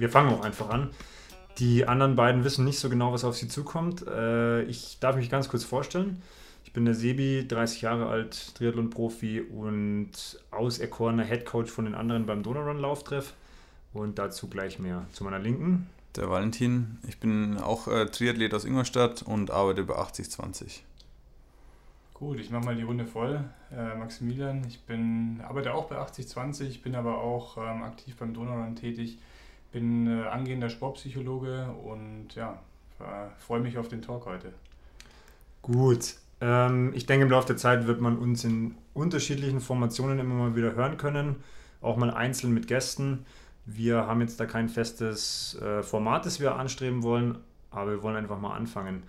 wir fangen auch einfach an. Die anderen beiden wissen nicht so genau, was auf sie zukommt. Äh, ich darf mich ganz kurz vorstellen. Ich bin der Sebi, 30 Jahre alt, Triathlon-Profi und auserkorener Headcoach von den anderen beim Donaurun-Lauftreff. Und dazu gleich mehr. Zu meiner Linken. Der Valentin. Ich bin auch äh, Triathlet aus Ingolstadt und arbeite bei 8020. Gut, ich mache mal die Runde voll. Äh, Maximilian, ich bin, arbeite auch bei 8020, bin aber auch ähm, aktiv beim Donaurun tätig, bin äh, angehender Sportpsychologe und ja, freue mich auf den Talk heute. Gut, ähm, ich denke, im Laufe der Zeit wird man uns in unterschiedlichen Formationen immer mal wieder hören können, auch mal einzeln mit Gästen. Wir haben jetzt da kein festes äh, Format, das wir anstreben wollen, aber wir wollen einfach mal anfangen.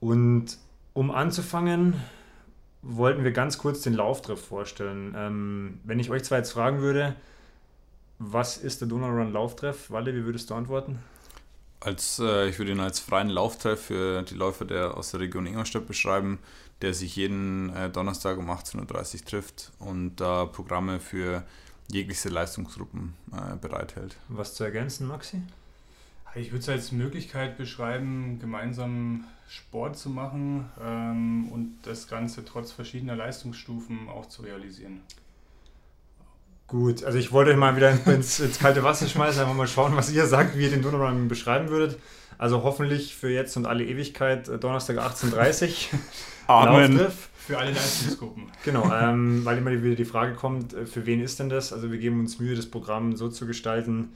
Und um anzufangen, wollten wir ganz kurz den Lauftreff vorstellen. Ähm, wenn ich euch zwar jetzt fragen würde, was ist der Donau Run Lauftreff? Walle, wie würdest du antworten? Als, äh, ich würde ihn als freien Lauftreff für die Läufer der aus der Region Ingolstadt beschreiben, der sich jeden äh, Donnerstag um 18.30 Uhr trifft und da äh, Programme für jegliche Leistungsgruppen äh, bereithält. Was zu ergänzen, Maxi? Ich würde es als Möglichkeit beschreiben, gemeinsam Sport zu machen ähm, und das Ganze trotz verschiedener Leistungsstufen auch zu realisieren. Gut, also ich wollte euch mal wieder ins, ins kalte Wasser schmeißen, einfach mal schauen, was ihr sagt, wie ihr den Donnerrun beschreiben würdet. Also hoffentlich für jetzt und alle Ewigkeit äh, Donnerstag 18.30 Uhr. Amen. Lauftreff. Für alle Leistungsgruppen. Genau, ähm, weil immer wieder die Frage kommt, äh, für wen ist denn das? Also wir geben uns Mühe, das Programm so zu gestalten,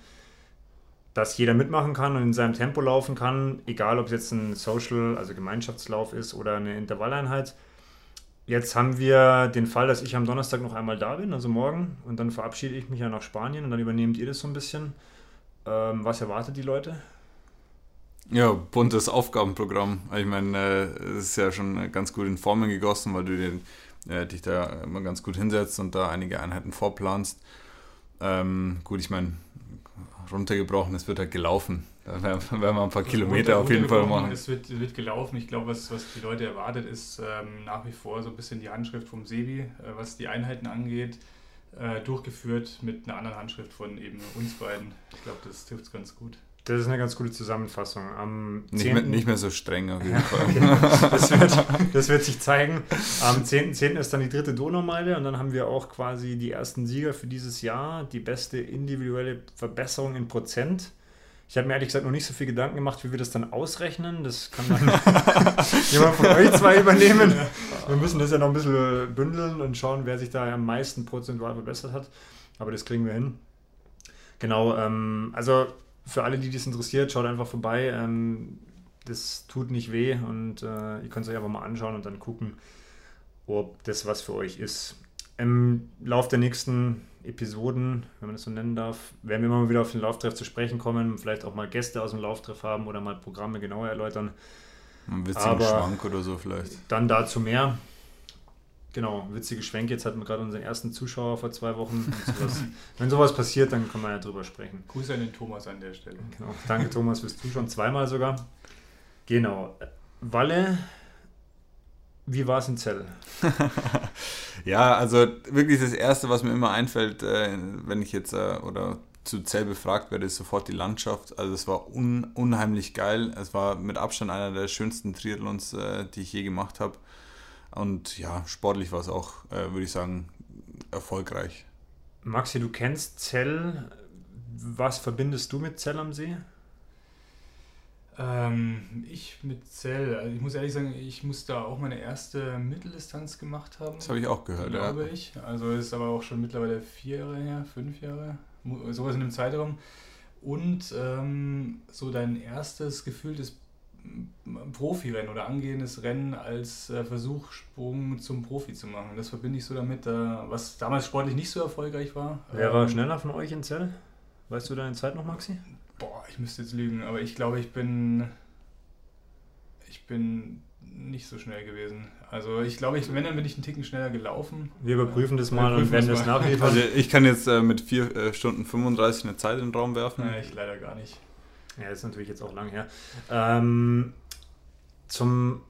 dass jeder mitmachen kann und in seinem Tempo laufen kann, egal ob es jetzt ein Social, also Gemeinschaftslauf ist oder eine Intervalleinheit. Jetzt haben wir den Fall, dass ich am Donnerstag noch einmal da bin, also morgen, und dann verabschiede ich mich ja nach Spanien und dann übernehmt ihr das so ein bisschen. Ähm, was erwartet die Leute? Ja, buntes Aufgabenprogramm. Ich meine, äh, es ist ja schon ganz gut in Formen gegossen, weil du den, äh, dich da immer ganz gut hinsetzt und da einige Einheiten vorplanst. Ähm, gut, ich meine, runtergebrochen, es wird halt gelaufen. Da werden, wir ein paar Kilometer auf jeden Fall machen. Es wird, wird gelaufen. Ich glaube, was, was die Leute erwartet, ist ähm, nach wie vor so ein bisschen die Handschrift vom Sebi, äh, was die Einheiten angeht, äh, durchgeführt mit einer anderen Handschrift von eben uns beiden. Ich glaube, das trifft es ganz gut. Das ist eine ganz gute Zusammenfassung. Am nicht, 10. mehr, nicht mehr so streng auf jeden Fall. das, wird, das wird sich zeigen. Am 10.10. .10. ist dann die dritte Donaumeile und dann haben wir auch quasi die ersten Sieger für dieses Jahr. Die beste individuelle Verbesserung in Prozent. Ich habe mir ehrlich gesagt noch nicht so viel Gedanken gemacht, wie wir das dann ausrechnen. Das kann dann jemand von euch zwei übernehmen. Wir müssen das ja noch ein bisschen bündeln und schauen, wer sich da am meisten prozentual verbessert hat. Aber das kriegen wir hin. Genau, ähm, also für alle, die das interessiert, schaut einfach vorbei. Ähm, das tut nicht weh und äh, ihr könnt es euch einfach mal anschauen und dann gucken, ob das was für euch ist. Im Lauf der nächsten Episoden, wenn man das so nennen darf, werden wir immer mal wieder auf den Lauftreff zu sprechen kommen, vielleicht auch mal Gäste aus dem Lauftreff haben oder mal Programme genauer erläutern. Ein witzigen Aber Schwank oder so vielleicht. Dann dazu mehr. Genau, witzige Schwenk. Jetzt hatten wir gerade unseren ersten Zuschauer vor zwei Wochen. Sowas, wenn sowas passiert, dann kann man ja drüber sprechen. Grüße an den Thomas an der Stelle. Genau. Danke, Thomas, fürs Zuschauen. Zweimal sogar. Genau. Walle, wie war es in Zell? ja, also wirklich das Erste, was mir immer einfällt, äh, wenn ich jetzt äh, oder zu Zell befragt werde, ist sofort die Landschaft. Also es war un unheimlich geil. Es war mit Abstand einer der schönsten Triathlons, äh, die ich je gemacht habe. Und ja, sportlich war es auch, würde ich sagen, erfolgreich. Maxi, du kennst Zell. Was verbindest du mit Zell am See? Ähm, ich mit Zell, also ich muss ehrlich sagen, ich muss da auch meine erste Mitteldistanz gemacht haben. Das habe ich auch gehört, glaube ja. ich. Also ist aber auch schon mittlerweile vier Jahre her, fünf Jahre, sowas in dem Zeitraum. Und ähm, so dein erstes gefühltes Profirennen oder angehendes Rennen als äh, Versuchssprung zum Profi zu machen. Das verbinde ich so damit, äh, was damals sportlich nicht so erfolgreich war. Wer war ähm, schneller von euch in Zell? Weißt du deine Zeit noch, Maxi? Boah, ich müsste jetzt lügen, aber ich glaube, ich bin. Ich bin nicht so schnell gewesen. Also ich glaube, ich, wenn, dann bin ich einen Ticken schneller gelaufen. Wir überprüfen das mal und werden das nachliefern. Also ich kann jetzt äh, mit 4 äh, Stunden 35 eine Zeit in den Raum werfen. Ja, ich leider gar nicht. Ja, das ist natürlich jetzt auch lang her. Ähm, zum,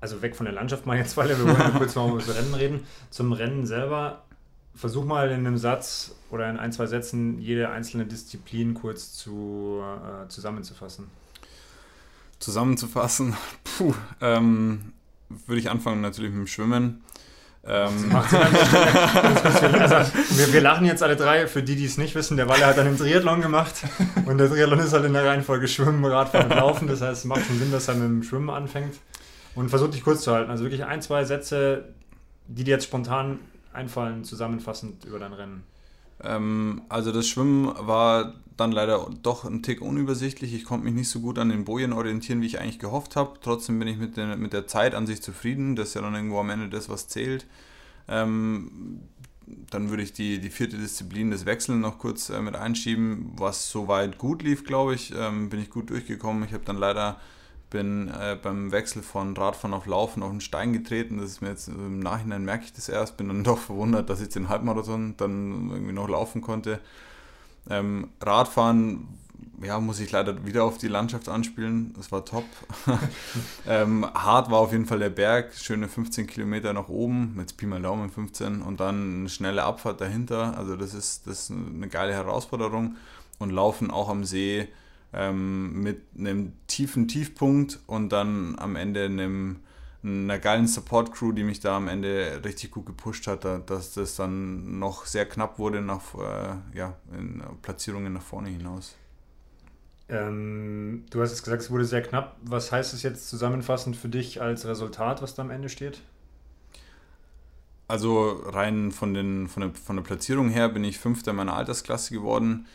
also weg von der Landschaft mal jetzt, weil wir wollen ja kurz mal über das Rennen reden. Zum Rennen selber versuch mal in einem Satz oder in ein, zwei Sätzen jede einzelne Disziplin kurz zu, äh, zusammenzufassen. Zusammenzufassen, puh, ähm, würde ich anfangen natürlich mit dem Schwimmen. Ähm. wir, wir, lachen jetzt alle drei, für die, die es nicht wissen, der Walle hat einen Triathlon gemacht. Und der Triathlon ist halt in der Reihenfolge Schwimmen, Radfahren und Laufen, das heißt, es macht schon Sinn, dass er mit dem Schwimmen anfängt. Und versucht dich kurz zu halten, also wirklich ein, zwei Sätze, die dir jetzt spontan einfallen, zusammenfassend über dein Rennen. Ähm, also das Schwimmen war dann leider doch ein Tick unübersichtlich. Ich konnte mich nicht so gut an den Bojen orientieren, wie ich eigentlich gehofft habe. Trotzdem bin ich mit der, mit der Zeit an sich zufrieden. Das ist ja dann irgendwo am Ende das, was zählt. Ähm, dann würde ich die, die vierte Disziplin, das Wechseln, noch kurz äh, mit einschieben, was soweit gut lief, glaube ich. Ähm, bin ich gut durchgekommen. Ich habe dann leider bin äh, beim Wechsel von Radfahren auf Laufen auf einen Stein getreten. Das ist mir jetzt im Nachhinein merke ich das erst. Bin dann doch verwundert, dass ich den Halbmarathon dann irgendwie noch laufen konnte. Ähm, Radfahren, ja, muss ich leider wieder auf die Landschaft anspielen. Das war top. ähm, hart war auf jeden Fall der Berg, schöne 15 Kilometer nach oben, mit Pi mal Daumen 15 und dann eine schnelle Abfahrt dahinter. Also das ist, das ist eine geile Herausforderung. Und Laufen auch am See ähm, mit einem tiefen Tiefpunkt und dann am Ende einem einer geilen Support-Crew, die mich da am Ende richtig gut gepusht hat, dass das dann noch sehr knapp wurde nach äh, ja, in Platzierungen nach vorne hinaus. Ähm, du hast jetzt gesagt, es wurde sehr knapp. Was heißt es jetzt zusammenfassend für dich als Resultat, was da am Ende steht? Also rein von, den, von, der, von der Platzierung her bin ich Fünfter in meiner Altersklasse geworden.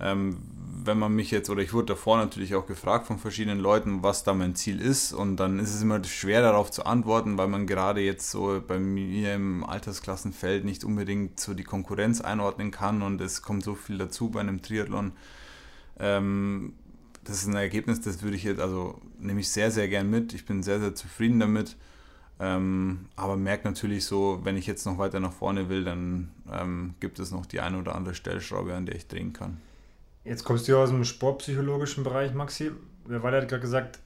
Ähm, wenn man mich jetzt, oder ich wurde davor natürlich auch gefragt von verschiedenen Leuten, was da mein Ziel ist, und dann ist es immer schwer darauf zu antworten, weil man gerade jetzt so bei mir im Altersklassenfeld nicht unbedingt so die Konkurrenz einordnen kann und es kommt so viel dazu bei einem Triathlon. Ähm, das ist ein Ergebnis, das würde ich jetzt, also nehme ich sehr, sehr gern mit. Ich bin sehr, sehr zufrieden damit. Ähm, aber merke natürlich so, wenn ich jetzt noch weiter nach vorne will, dann ähm, gibt es noch die eine oder andere Stellschraube, an der ich drehen kann. Jetzt kommst du ja aus dem sportpsychologischen Bereich, Maxi. Wer war hat gerade gesagt,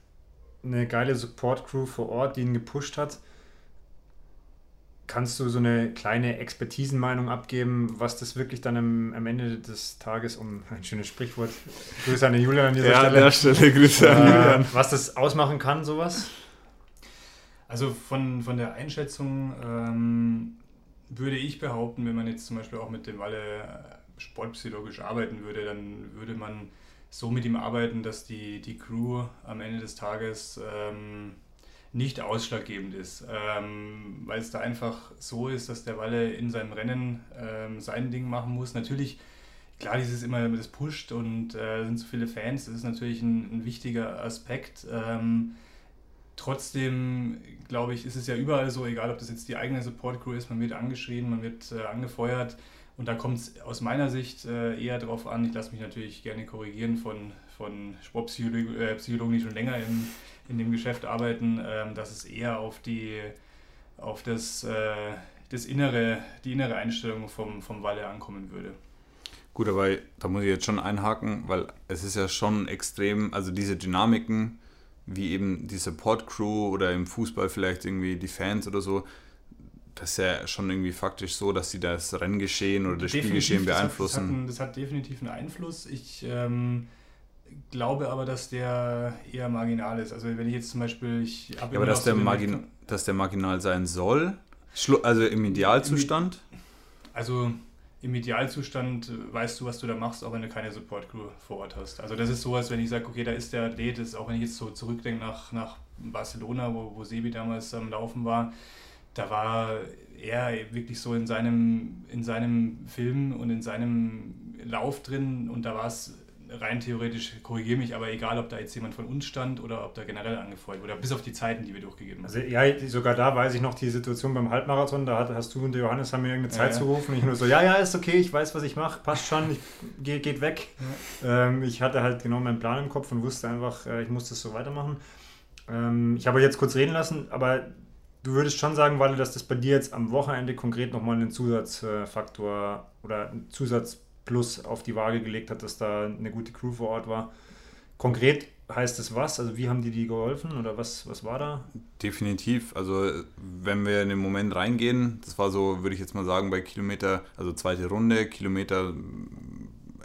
eine geile Support-Crew vor Ort, die ihn gepusht hat. Kannst du so eine kleine Expertisenmeinung abgeben, was das wirklich dann am, am Ende des Tages, um ein schönes Sprichwort, Grüße an den Julian an dieser ja, Stelle. An der Stelle Grüße an äh, Julian. Was das ausmachen kann, sowas? Also von, von der Einschätzung ähm, würde ich behaupten, wenn man jetzt zum Beispiel auch mit dem Walle sportpsychologisch arbeiten würde, dann würde man so mit ihm arbeiten, dass die, die Crew am Ende des Tages ähm, nicht ausschlaggebend ist, ähm, weil es da einfach so ist, dass der Walle in seinem Rennen ähm, sein Ding machen muss. Natürlich, klar, dieses immer, das pusht und äh, sind so viele Fans, das ist natürlich ein, ein wichtiger Aspekt. Ähm, trotzdem, glaube ich, ist es ja überall so, egal ob das jetzt die eigene Support Crew ist, man wird angeschrien, man wird äh, angefeuert und da kommt es aus meiner Sicht äh, eher darauf an, ich lasse mich natürlich gerne korrigieren von, von Sportpsychologen, äh, die schon länger in, in dem Geschäft arbeiten, äh, dass es eher auf, die, auf das, äh, das innere, die innere Einstellung vom, vom Walle ankommen würde. Gut, aber da muss ich jetzt schon einhaken, weil es ist ja schon extrem, also diese Dynamiken, wie eben die Support Crew oder im Fußball vielleicht irgendwie die Fans oder so, das ist ja schon irgendwie faktisch so, dass sie das Renngeschehen oder das definitiv, Spielgeschehen beeinflussen. Das hat, das, hat, das hat, definitiv einen Einfluss. Ich ähm, glaube aber, dass der eher marginal ist. Also wenn ich jetzt zum Beispiel... Ich ja, aber dass der, Margin, dass der marginal sein soll? Also im Idealzustand? Also im Idealzustand weißt du, was du da machst, auch wenn du keine Support Crew vor Ort hast. Also das ist sowas, wenn ich sage, okay, da ist der Athlet, ist, auch wenn ich jetzt so zurückdenke nach, nach Barcelona, wo, wo Sebi damals am Laufen war, da war er wirklich so in seinem, in seinem Film und in seinem Lauf drin und da war es rein theoretisch, korrigiere mich, aber egal, ob da jetzt jemand von uns stand oder ob da generell angefeuert wurde, bis auf die Zeiten, die wir durchgegeben haben. Also ja, sogar da weiß ich noch die Situation beim Halbmarathon, da hast du und der Johannes haben mir irgendeine Zeit ja, ja. zugerufen und ich nur so, ja, ja, ist okay, ich weiß, was ich mache, passt schon, ich, geht, geht weg. Ja. Ähm, ich hatte halt genau meinen Plan im Kopf und wusste einfach, äh, ich muss das so weitermachen. Ähm, ich habe jetzt kurz reden lassen, aber du würdest schon sagen, Walle, dass das bei dir jetzt am Wochenende konkret nochmal einen Zusatzfaktor oder einen Zusatzplus auf die Waage gelegt hat, dass da eine gute Crew vor Ort war. konkret heißt es was? Also wie haben die die geholfen oder was, was war da? Definitiv. Also wenn wir in den Moment reingehen, das war so, würde ich jetzt mal sagen, bei Kilometer, also zweite Runde, Kilometer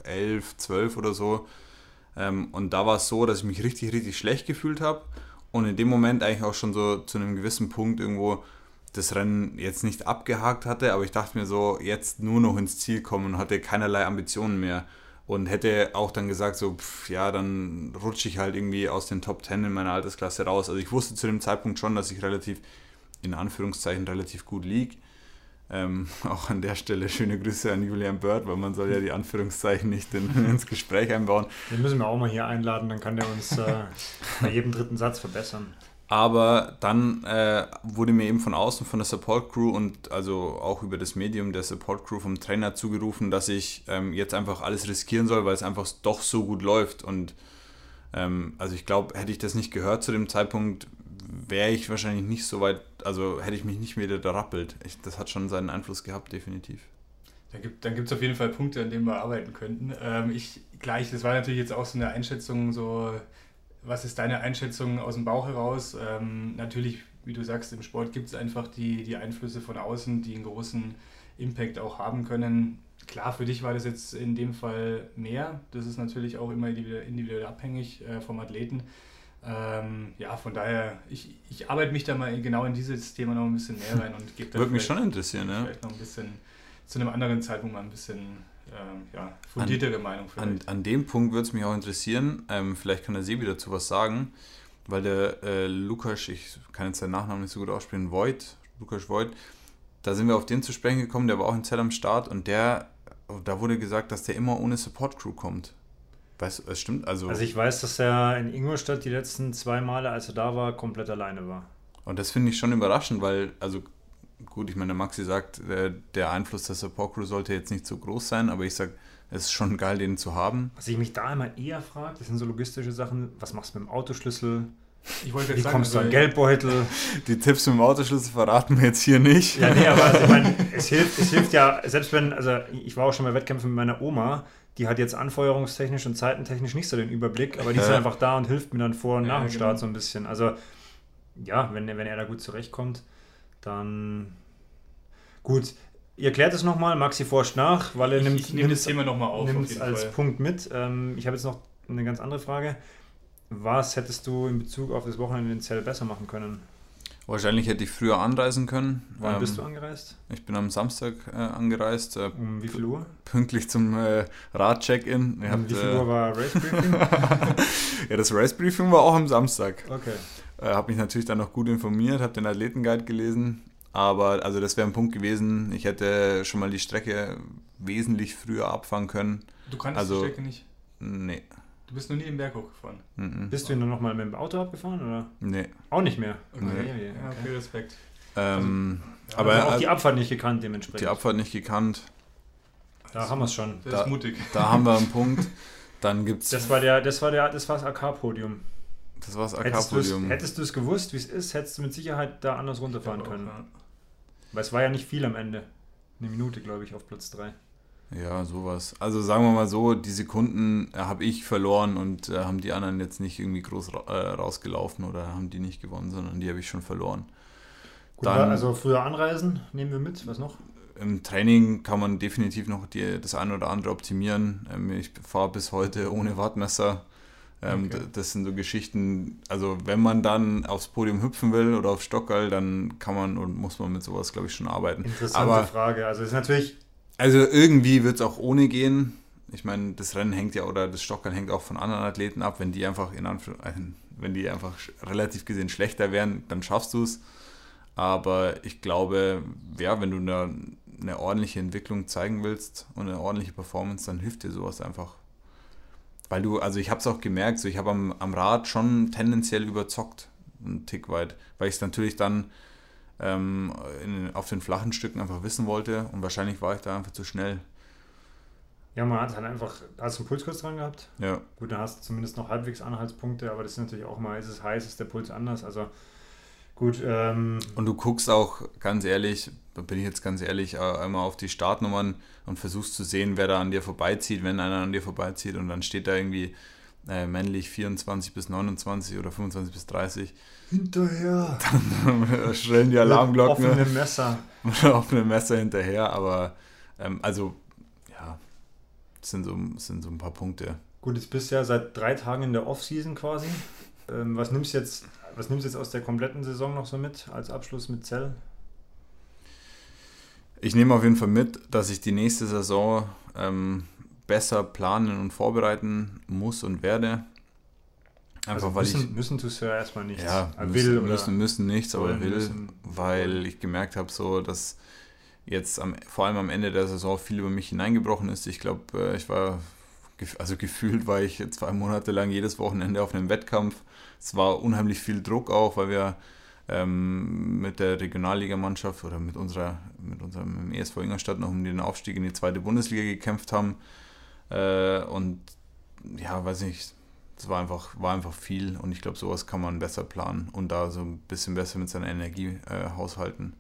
11, 12 oder so. Ähm, und da war es so, dass ich mich richtig, richtig schlecht gefühlt habe und in dem Moment eigentlich auch schon so zu einem gewissen Punkt irgendwo das Rennen jetzt nicht abgehakt hatte, aber ich dachte mir so, jetzt nur noch ins Ziel kommen und hatte keinerlei Ambitionen mehr und hätte auch dann gesagt, so, pff, ja, dann rutsche ich halt irgendwie aus den Top 10 in meiner Altersklasse raus. Also ich wusste zu dem Zeitpunkt schon, dass ich relativ, in Anführungszeichen, relativ gut liege. Ähm, auch an der Stelle schöne Grüße an Julian Bird, weil man soll ja die Anführungszeichen nicht in, ins Gespräch einbauen. Den müssen wir auch mal hier einladen, dann kann der uns äh, bei jedem dritten Satz verbessern. Aber dann äh, wurde mir eben von außen, von der Support Crew und also auch über das Medium der Support Crew vom Trainer zugerufen, dass ich ähm, jetzt einfach alles riskieren soll, weil es einfach doch so gut läuft. Und ähm, also ich glaube, hätte ich das nicht gehört zu dem Zeitpunkt, wäre ich wahrscheinlich nicht so weit, also hätte ich mich nicht wieder da rappelt. Ich, das hat schon seinen Einfluss gehabt, definitiv. Dann gibt es auf jeden Fall Punkte, an denen wir arbeiten könnten. Ähm, ich gleich, das war natürlich jetzt auch so eine Einschätzung, so was ist deine Einschätzung aus dem Bauch heraus? Ähm, natürlich, wie du sagst, im Sport gibt es einfach die, die Einflüsse von außen, die einen großen Impact auch haben können. Klar, für dich war das jetzt in dem Fall mehr. Das ist natürlich auch immer individuell abhängig äh, vom Athleten. Ähm, ja, von daher, ich, ich arbeite mich da mal genau in dieses Thema noch ein bisschen mehr rein und gebe da Würde mich schon interessieren, ja. Vielleicht noch ein bisschen zu einem anderen Zeitpunkt mal ein bisschen ähm, ja, fundiertere an, Meinung vielleicht. An, an dem Punkt würde es mich auch interessieren, ähm, vielleicht kann der Sebi dazu was sagen, weil der äh, Lukas, ich kann jetzt seinen Nachnamen nicht so gut aussprechen, Voigt, Lukas Voigt, da sind wir auf den zu sprechen gekommen, der war auch in Zell am Start und der, da wurde gesagt, dass der immer ohne Support Crew kommt. Weißt du, es stimmt? Also, also ich weiß, dass er in Ingolstadt die letzten zwei Male, als er da war, komplett alleine war. Und das finde ich schon überraschend, weil, also gut, ich meine, Maxi sagt, der, der Einfluss der Support Crew sollte jetzt nicht so groß sein, aber ich sage, es ist schon geil, den zu haben. Was ich mich da immer eher frage, das sind so logistische Sachen, was machst du mit dem Autoschlüssel? Ich wollte Wie sagen, kommst du also an Geldbeutel? Die Tipps mit dem Autoschlüssel verraten wir jetzt hier nicht. Ja, nee, aber also ich meine, es hilft, es hilft ja, selbst wenn, also ich war auch schon bei Wettkämpfen mit meiner Oma, die hat jetzt anfeuerungstechnisch und zeitentechnisch nicht so den Überblick, aber die ist Ja. einfach da und hilft mir dann vor und Ja, nach dem genau. Start so ein bisschen. Also ja, wenn, wenn er da gut zurechtkommt, dann gut. Ihr klärt es nochmal, Maxi forscht nach, weil er ich, nimmt, ich nehme das Thema nochmal auf. nimmt auf es jeden als Fall. Punkt mit. Ähm, ich habe jetzt noch eine ganz andere Frage. Was hättest du in Bezug auf das Wochenende in Zell besser machen können? Wahrscheinlich hätte ich früher anreisen können. Wann Ähm, bist du angereist? Ich bin am Samstag äh, angereist, äh, Um wie viel Uhr? pünktlich zum äh, Rad-Check-In. Um wie viel Uhr war Race Briefing? ja, das Race-Briefing war auch am Samstag. Okay. Äh, habe mich natürlich dann noch gut informiert, habe den Athletenguide gelesen. Aber also das wäre ein Punkt gewesen. Ich hätte schon mal die Strecke wesentlich früher abfahren können. Du kannst also- die Strecke nicht. Nee. Du bist noch nie den Berg hochgefahren. Mhm. Bist du ihn dann nochmal mit dem Auto abgefahren oder? Nee. Auch nicht mehr. Okay. Nee. Ja, okay, Respekt. Ähm, Ja, aber also auch äh, die Abfahrt nicht gekannt dementsprechend. die Abfahrt nicht gekannt. Da haben wir es schon. Das Da- ist mutig. Da haben wir einen Punkt. Dann gibt es. Das war der, das war der, das war das AK-Podium. Das war das Hättest du es AK-Podium. hättest du es gewusst, wie es ist, hättest du mit Sicherheit da anders runterfahren können. auch, ja. Weil es war ja nicht viel am Ende. Eine Minute, glaube ich, auf Platz 3. Ja, sowas. Also sagen wir mal so, die Sekunden äh, habe ich verloren und äh, haben die anderen jetzt nicht irgendwie groß ra äh, rausgelaufen oder haben die nicht gewonnen, sondern die habe ich schon verloren. Gut, Dann- also früher anreisen, nehmen wir mit. Was noch? Im Training kann man definitiv noch die, das eine oder andere optimieren. Ähm, ich fahre bis heute ohne Wattmesser. Ähm, Okay. Das sind so Geschichten, also wenn man dann aufs Podium hüpfen will oder auf Stockerl, dann kann man und muss man mit sowas, glaube ich, schon arbeiten. Interessante Aber Frage. Also es ist natürlich, Also irgendwie wird es auch ohne gehen. Ich meine, das Rennen hängt ja oder das Stockern hängt auch von anderen Athleten ab. Wenn die einfach in Anführ- äh, wenn die einfach relativ gesehen schlechter wären, dann schaffst du es. Aber ich glaube, ja, wenn du eine, eine ordentliche Entwicklung zeigen willst und eine ordentliche Performance, dann hilft dir sowas einfach. Weil du, also ich habe es auch gemerkt, so ich habe am, am Rad schon tendenziell überzockt, einen Tick weit, weil ich es natürlich dann ähm, in, auf den flachen Stücken einfach wissen wollte und wahrscheinlich war ich da einfach zu schnell. ja, man hat halt einfach, hast du einen Puls kurz dran gehabt? Ja, Gut, dann hast du zumindest noch halbwegs Anhaltspunkte, aber das ist natürlich auch mal, ist es heiß, ist der Puls anders. Also gut, ähm, und du guckst auch ganz ehrlich, da bin ich jetzt ganz ehrlich, äh, einmal auf die Startnummern und versuchst zu sehen, wer da an dir vorbeizieht, wenn einer an dir vorbeizieht und dann steht da irgendwie äh, männlich 24 bis 29 oder 25 bis 30. Hinterher. Dann schrillen die Alarmglocken. Offene Messer. offene Messer hinterher, aber ähm, also ja, das sind so, sind so ein paar Punkte. Gut, jetzt bist du ja seit drei Tagen in der Offseason quasi. Ähm, was nimmst du jetzt, was nimmst du jetzt aus der kompletten Saison noch so mit als Abschluss mit Zell? Ich nehme auf jeden Fall mit, dass ich die nächste Saison ähm, besser planen und vorbereiten muss und werde. Einfach also weil müssen, ich. Müssen tust du ja erstmal nichts. Ja, will müssen, oder müssen, müssen nichts, aber will, müssen, weil ich gemerkt habe, so, dass jetzt am, vor allem am Ende der Saison viel über mich hineingebrochen ist. Ich glaube, äh, ich war, also gefühlt war ich zwei Monate lang jedes Wochenende auf einem Wettkampf. Es war unheimlich viel Druck auch, weil wir ähm, mit der Regionalligamannschaft oder mit unserer, mit unserem ESV Ingolstadt noch um den Aufstieg in die zweite Bundesliga gekämpft haben. Äh, und ja, weiß nicht, es war einfach, war einfach viel und ich glaube, sowas kann man besser planen und da so ein bisschen besser mit seiner Energie äh, haushalten.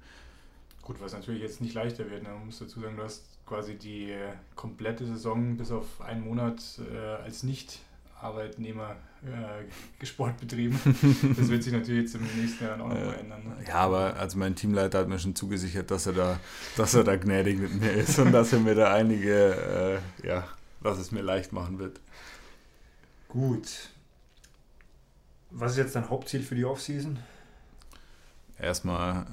Gut, was natürlich jetzt nicht leichter wird. Ne? Man muss dazu sagen, du hast quasi die äh, komplette Saison bis auf einen Monat äh, als Nicht-Arbeitnehmer äh, Sport betrieben. Das wird sich natürlich jetzt im nächsten Jahr auch nochmal ändern. Ne? Ja, aber also mein Teamleiter hat mir schon zugesichert, dass er da, dass er da gnädig mit mir ist und dass er mir da einige, äh, ja, was es mir leicht machen wird. Gut. Was ist jetzt dein Hauptziel für die Offseason? Erstmal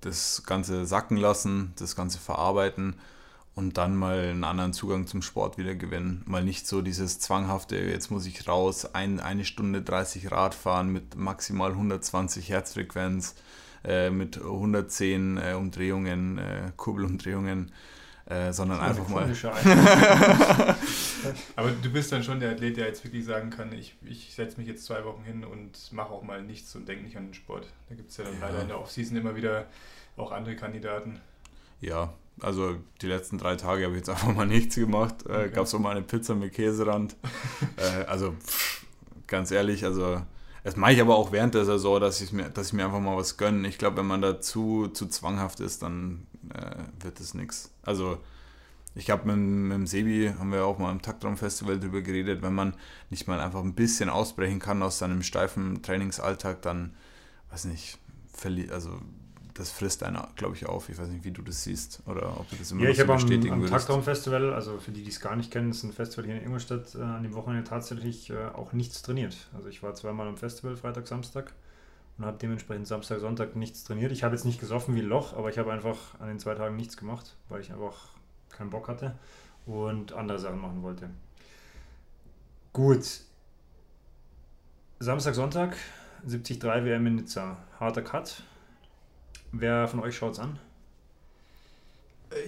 das Ganze sacken lassen, das Ganze verarbeiten und dann mal einen anderen Zugang zum Sport wieder gewinnen. Mal nicht so dieses zwanghafte, jetzt muss ich raus, ein, eine Stunde 30 Rad fahren mit maximal 120 Herzfrequenz, äh, mit 110 äh, Umdrehungen, äh, Kurbelumdrehungen äh, sondern einfach mal. Aber du bist dann schon der Athlet, der jetzt wirklich sagen kann, ich, ich setze mich jetzt zwei Wochen hin und mache auch mal nichts und denke nicht an den Sport. Da gibt es ja dann ja. leider in der Offseason immer wieder auch andere Kandidaten. Ja, also die letzten drei Tage habe ich jetzt einfach mal nichts gemacht. Äh, okay. Gab es auch mal eine Pizza mit Käserand. äh, also pff, ganz ehrlich, also das mache ich aber auch während der Saison, dass ich mir, dass ich mir einfach mal was gönne. Ich glaube, wenn man da zu, zu zwanghaft ist, dann äh, wird es nichts. Also ich glaube, mit, mit dem Sebi haben wir auch mal im Taktraum-Festival drüber geredet, wenn man nicht mal einfach ein bisschen ausbrechen kann aus seinem steifen Trainingsalltag, dann, weiß nicht, verliert, also das frisst einer, glaube ich, auf. Ich weiß nicht, wie du das siehst oder ob du das immer ja, ich so bestätigen am, am Taktraum-Festival, also für die, die es gar nicht kennen, ist ein Festival hier in Ingolstadt, äh, an dem Wochenende tatsächlich äh, auch nichts trainiert. Also ich war zweimal am Festival, Freitag, Samstag und habe dementsprechend Samstag, Sonntag nichts trainiert. Ich habe jetzt nicht gesoffen wie ein Loch, aber ich habe einfach an den zwei Tagen nichts gemacht, weil ich einfach keinen Bock hatte und andere Sachen machen wollte. Gut. Samstag, Sonntag, 73 WM in Nizza. Harter Cut. Wer von euch schaut es an?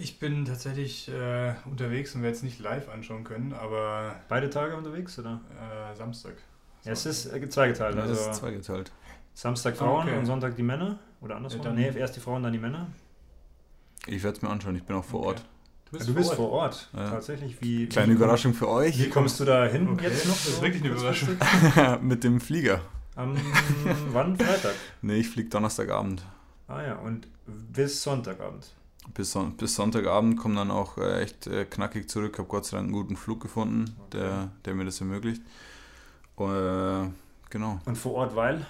Ich bin tatsächlich äh, unterwegs und werde es nicht live anschauen können, aber. Beide Tage unterwegs, oder? Äh, Samstag. Ja, es ist äh, zweigeteilt. Ja, also es ist zweigeteilt. Samstag Frauen okay. und Sonntag die Männer? Oder andersrum? Ja, nee, erst die Frauen, dann die Männer? Ich werde es mir anschauen, ich bin auch vor okay. Ort. Du bist, du vor, bist Ort. vor Ort, ja. tatsächlich. Wie, Kleine wie Überraschung für euch. Wie kommst du da hin okay. jetzt noch? Das ist wirklich eine Überraschung. Mit dem Flieger. Am wann? Freitag? Nee, ich fliege Donnerstagabend. Ah ja, und bis Sonntagabend? Bis, bis Sonntagabend komme dann auch äh, echt äh, knackig zurück. Habe Gott sei Dank einen guten Flug gefunden, okay. der, der mir das ermöglicht. Äh, genau. Und vor Ort, weil?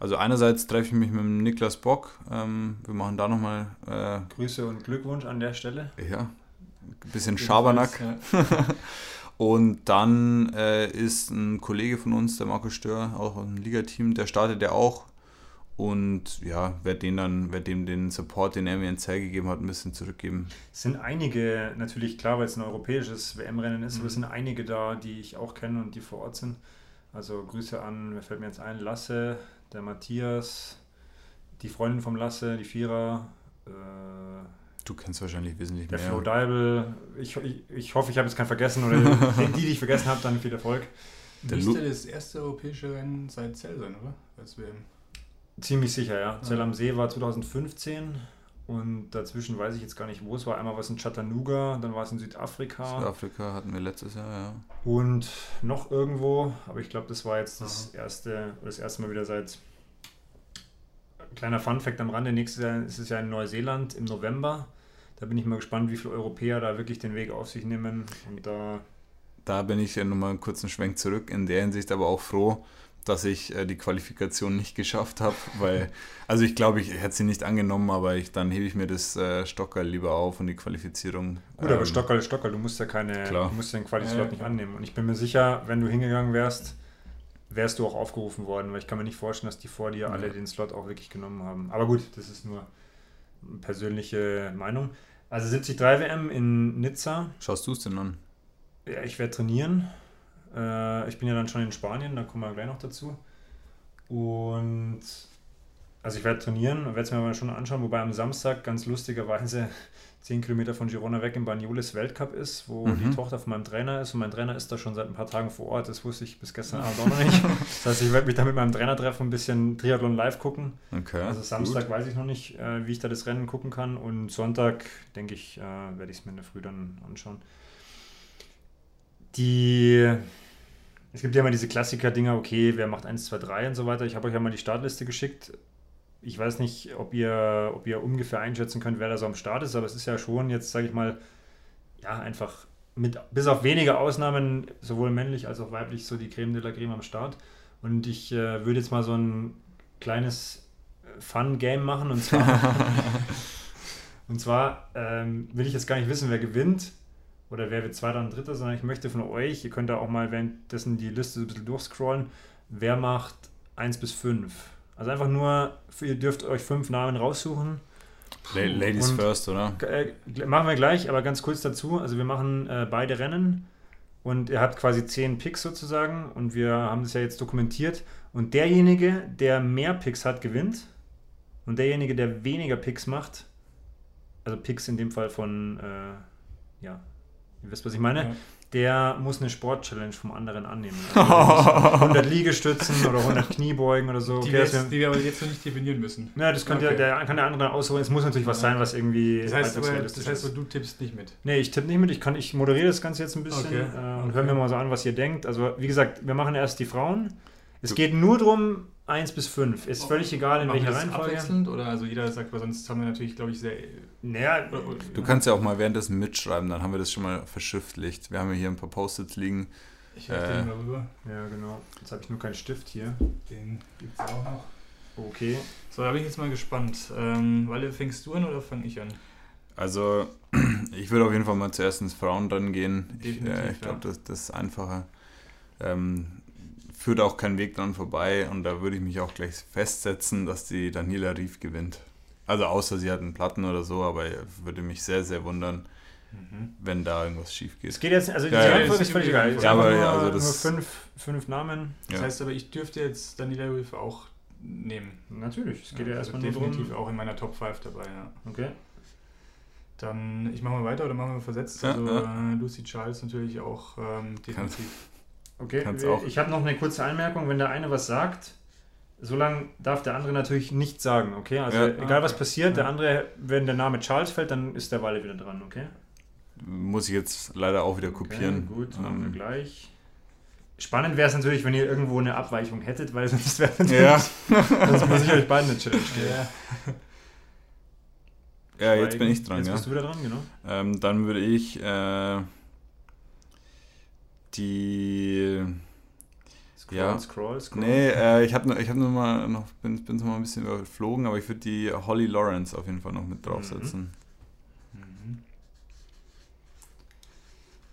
Also einerseits treffe ich mich mit dem Niklas Bock. Ähm, wir machen da nochmal... Äh, Grüße und Glückwunsch an der Stelle. Ja, ein bisschen Schabernack. Ja. und dann äh, ist ein Kollege von uns, der Markus Stör, auch im Ligateam, der startet ja auch. Und ja, werde den dann, werde dem den Support, den er mir in Zell gegeben hat, ein bisschen zurückgeben. Es sind einige, natürlich klar, weil es ein europäisches WM-Rennen ist, mhm. aber es sind einige da, die ich auch kenne und die vor Ort sind. Also Grüße an, wer fällt mir jetzt ein, Lasse, der Matthias, die Freundin vom Lasse, die Vierer. Äh, du kennst wahrscheinlich wesentlich der mehr. Der Flo Deibel. Ich, ich, ich hoffe, ich habe jetzt keinen vergessen oder die, die, die ich vergessen habe, dann viel Erfolg. Der Müsste das erste europäische Rennen seit Zell sein, oder? Als WM. Ziemlich sicher, ja. Zell am See war 2015 und dazwischen weiß ich jetzt gar nicht, wo es war. Einmal war es in Chattanooga, dann war es in Südafrika. Südafrika hatten wir letztes Jahr, ja. Und noch irgendwo, aber ich glaube, das war jetzt das erste, das erste Mal wieder seit. Kleiner Fun-Fact am Rande: nächstes Jahr ist es ja in Neuseeland im November. Da bin ich mal gespannt, wie viele Europäer da wirklich den Weg auf sich nehmen und da da bin ich ja nochmal einen kurzen Schwenk zurück. In der Hinsicht aber auch froh, dass ich äh, die Qualifikation nicht geschafft habe, weil, also ich glaube, ich hätte sie nicht angenommen, aber ich, dann hebe ich mir das äh, Stockerl lieber auf und die Qualifizierung. Gut, aber Stockerl ist Stockerl, du musst ja keine, klar. du musst den Quali-Slot Ja, nicht annehmen. Und ich bin mir sicher, wenn du hingegangen wärst, wärst du auch aufgerufen worden, weil ich kann mir nicht vorstellen, dass die vor dir alle Ja. den Slot auch wirklich genommen haben. Aber gut, das ist nur persönliche Meinung. Also 73 WM in Nizza. Schaust du es denn an? Ja, ich werde trainieren. Äh, ich bin ja dann schon in Spanien, da kommen wir gleich noch dazu. Und also ich werde trainieren und werde es mir mal schon anschauen, wobei am Samstag ganz lustigerweise 10 Kilometer von Girona weg im Banyoles Weltcup ist, wo Mhm. die Tochter von meinem Trainer ist und mein Trainer ist da schon seit ein paar Tagen vor Ort. Das wusste ich bis gestern Abend auch noch nicht. Das heißt, ich werde mich da mit meinem Trainer treffen, ein bisschen Triathlon live gucken. Okay. Also Samstag weiß ich noch nicht, äh, wie ich da das Rennen gucken kann. Und Sonntag, denke ich, äh, werde ich es mir in der Früh dann anschauen. Die. Es gibt ja immer diese Klassiker-Dinger, okay, wer macht 1, 2, 3 und so weiter. Ich habe euch ja mal die Startliste geschickt. Ich weiß nicht, ob ihr, ob ihr ungefähr einschätzen könnt, wer da so am Start ist, aber es ist ja schon jetzt, sage ich mal, ja, einfach mit, bis auf wenige Ausnahmen, sowohl männlich als auch weiblich, so die Creme de la Creme am Start. Und ich äh, würde jetzt mal so ein kleines äh, Fun-Game machen und zwar, und zwar ähm, will ich jetzt gar nicht wissen, wer gewinnt oder wer wird Zweiter und Dritter, sondern ich möchte von euch, ihr könnt da auch mal währenddessen die Liste so ein bisschen durchscrollen, wer macht 1 bis 5. Also einfach nur, ihr dürft euch fünf Namen raussuchen. La- Ladies Und- first, oder? Äh, machen wir gleich, aber ganz kurz dazu. Also wir machen äh, beide Rennen und ihr habt quasi zehn Picks sozusagen und wir haben das ja jetzt dokumentiert. Und derjenige, der mehr Picks hat, gewinnt. Und derjenige, der weniger Picks macht, also Picks in dem Fall von, äh, ja, ihr wisst, was ich meine, Ja. der muss eine Sport-Challenge vom anderen annehmen. Also 100 Liegestützen oder 100 Kniebeugen oder so. Die, Okay, wir jetzt, wär- die wir aber jetzt noch nicht definieren müssen. ja, das könnte Okay. der kann der andere ausholen. Es muss natürlich was sein, was irgendwie Das heißt, aber, das heißt, aber du tippst nicht mit. Nee, ich tippe nicht mit. Ich, kann, ich moderiere das Ganze jetzt ein bisschen Okay. äh, und Okay. hören wir mal so an, was ihr denkt. Also, wie gesagt, wir machen erst die Frauen. Es geht nur darum, 1 bis 5. Ist völlig egal, in Machen welcher das Reihenfolge. abwechselnd oder also jeder sagt, weil sonst haben wir natürlich, glaube ich, sehr. Naja, oder- oder- Du kannst ja auch mal währenddessen mitschreiben, dann haben wir das schon mal verschriftlicht. Wir haben ja hier ein paar Post-its liegen. Ich helfe äh, dir mal rüber. ja, genau. Jetzt habe ich nur keinen Stift hier. Den gibt es auch noch. Okay. So, da bin ich jetzt mal gespannt. Ähm, Walle, fängst du an oder fange ich an? Also, ich würde auf jeden Fall mal zuerst ins Frauenrennen gehen. Ich, Definitiv, äh, ich glaube, ja. das, das ist einfacher. Ähm, führt auch kein Weg dran vorbei und da würde ich mich auch gleich festsetzen, dass die Daniela Rief gewinnt. Also außer sie hat einen Platten oder so, aber würde mich sehr, sehr wundern, wenn da irgendwas schief Es geht. geht jetzt, also die Ja, ja, Reihenfolge ist ist völlig egal. Ja, aber nur, ja, also das- nur fünf, fünf Namen. Das Ja. heißt aber, ich dürfte jetzt Daniela Rief auch nehmen. Natürlich, es geht ja, also erstmal nur definitiv darum. auch in meiner Top 5 dabei, ja. Okay. Dann, ich mache mal weiter oder machen wir versetzt? Ja, also ja. Äh, Lucy Charles natürlich auch ähm, definitiv. Okay, Kannst wir- auch. ich habe noch eine kurze Anmerkung. Wenn der eine was sagt, solange darf der andere natürlich nichts sagen, okay? Also Ja. egal was passiert, der Ja. andere, wenn der Name Charles fällt, dann ist der Walle wieder dran, okay? Muss ich jetzt leider auch wieder kopieren. Okay, gut, machen wir Ähm, gleich. Spannend wäre es natürlich, wenn ihr irgendwo eine Abweichung hättet, weil sonst wäre ja, sonst muss ich euch beiden eine Challenge geben. Ja. ja, jetzt bin ich dran, Jetzt ja. bist du wieder dran, genau. Ähm, dann würde ich äh, die. Scroll, Ja. scroll, scroll. Nee, äh, ich habe ich hab nur mal noch, bin, bin so mal ein bisschen überflogen, aber ich würde die Holly Lawrence auf jeden Fall noch mit draufsetzen. Mhm.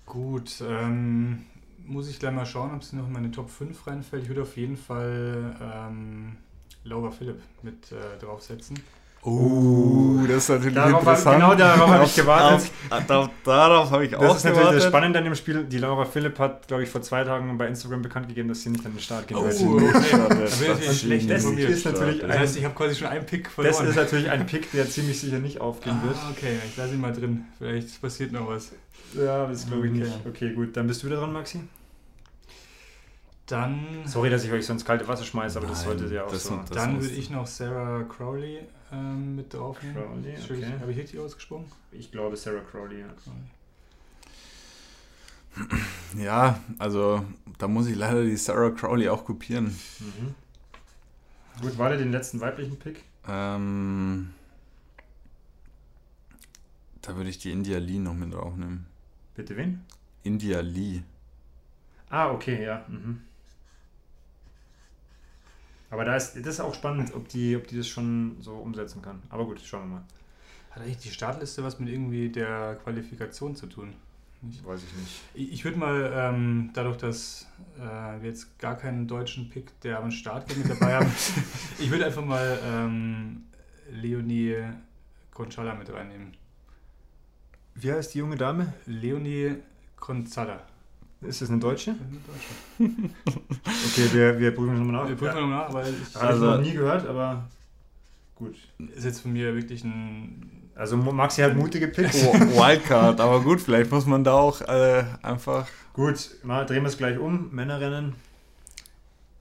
Gut, ähm, muss ich gleich mal schauen, ob es noch in meine Top 5 reinfällt. Ich würde auf jeden Fall ähm, Laura Philipp mit äh, draufsetzen. Oh, das ist natürlich Darauf hab- interessant. genau darauf habe ich gewartet. Auf, auf, darauf habe ich auch Das ist natürlich das gewartet. Spannende an dem Spiel. Die Laura Philipp hat, glaube ich, vor zwei Tagen bei Instagram bekannt gegeben, dass sie nicht an den Start gehen Oh. Das Da bin ich ist das ist natürlich Das heißt, ich habe quasi schon einen Pick Das verloren. ist natürlich ein Pick, der ziemlich sicher nicht aufgehen wird. ah, okay, ich lasse ihn mal drin. Vielleicht passiert noch was. Ja, das glaube ich Okay. nicht. Okay, gut, dann bist du wieder dran, Maxi. Dann, Sorry, dass ich euch so ins kalte Wasser schmeiße, aber das Nein, sollte ja auch das so. das- dann würde ich noch Sarah Crowley ähm, mit draufnehmen. Crowley, okay. Habe ich richtig ausgesprochen? Ich glaube Sarah Crowley, ja. Ja, also da muss ich leider die Sarah Crowley auch kopieren. Mhm. Gut, warte den letzten weiblichen Pick. Ähm, da würde ich die India Lee noch mit draufnehmen. Bitte wen? India Lee. Ah, okay, ja. Mhm. Aber da ist das ist auch spannend, ob die, ob die das schon so umsetzen kann. Aber gut, schauen wir mal. Hat eigentlich die Startliste was mit irgendwie der Qualifikation zu tun? Nicht? Weiß ich nicht. Ich, ich würde mal, ähm, dadurch, dass äh, wir jetzt gar keinen deutschen Pick, der am Start geht, mit dabei haben, ich würde einfach mal ähm, Leonie Conchala mit reinnehmen. Wie heißt die junge Dame? Leonie Gonzala. Ist das eine Deutsche? Das eine Deutsche. Okay, wir, wir prüfen nochmal nach. Wir prüfen nochmal nach, weil ich Habe Also- noch nie gehört, aber gut. ist jetzt von mir wirklich ein. Also Maxi hat mutige Picks. Oh, Wildcard, aber gut, vielleicht muss man da auch äh, einfach. Gut, mal drehen wir es gleich um. Männerrennen.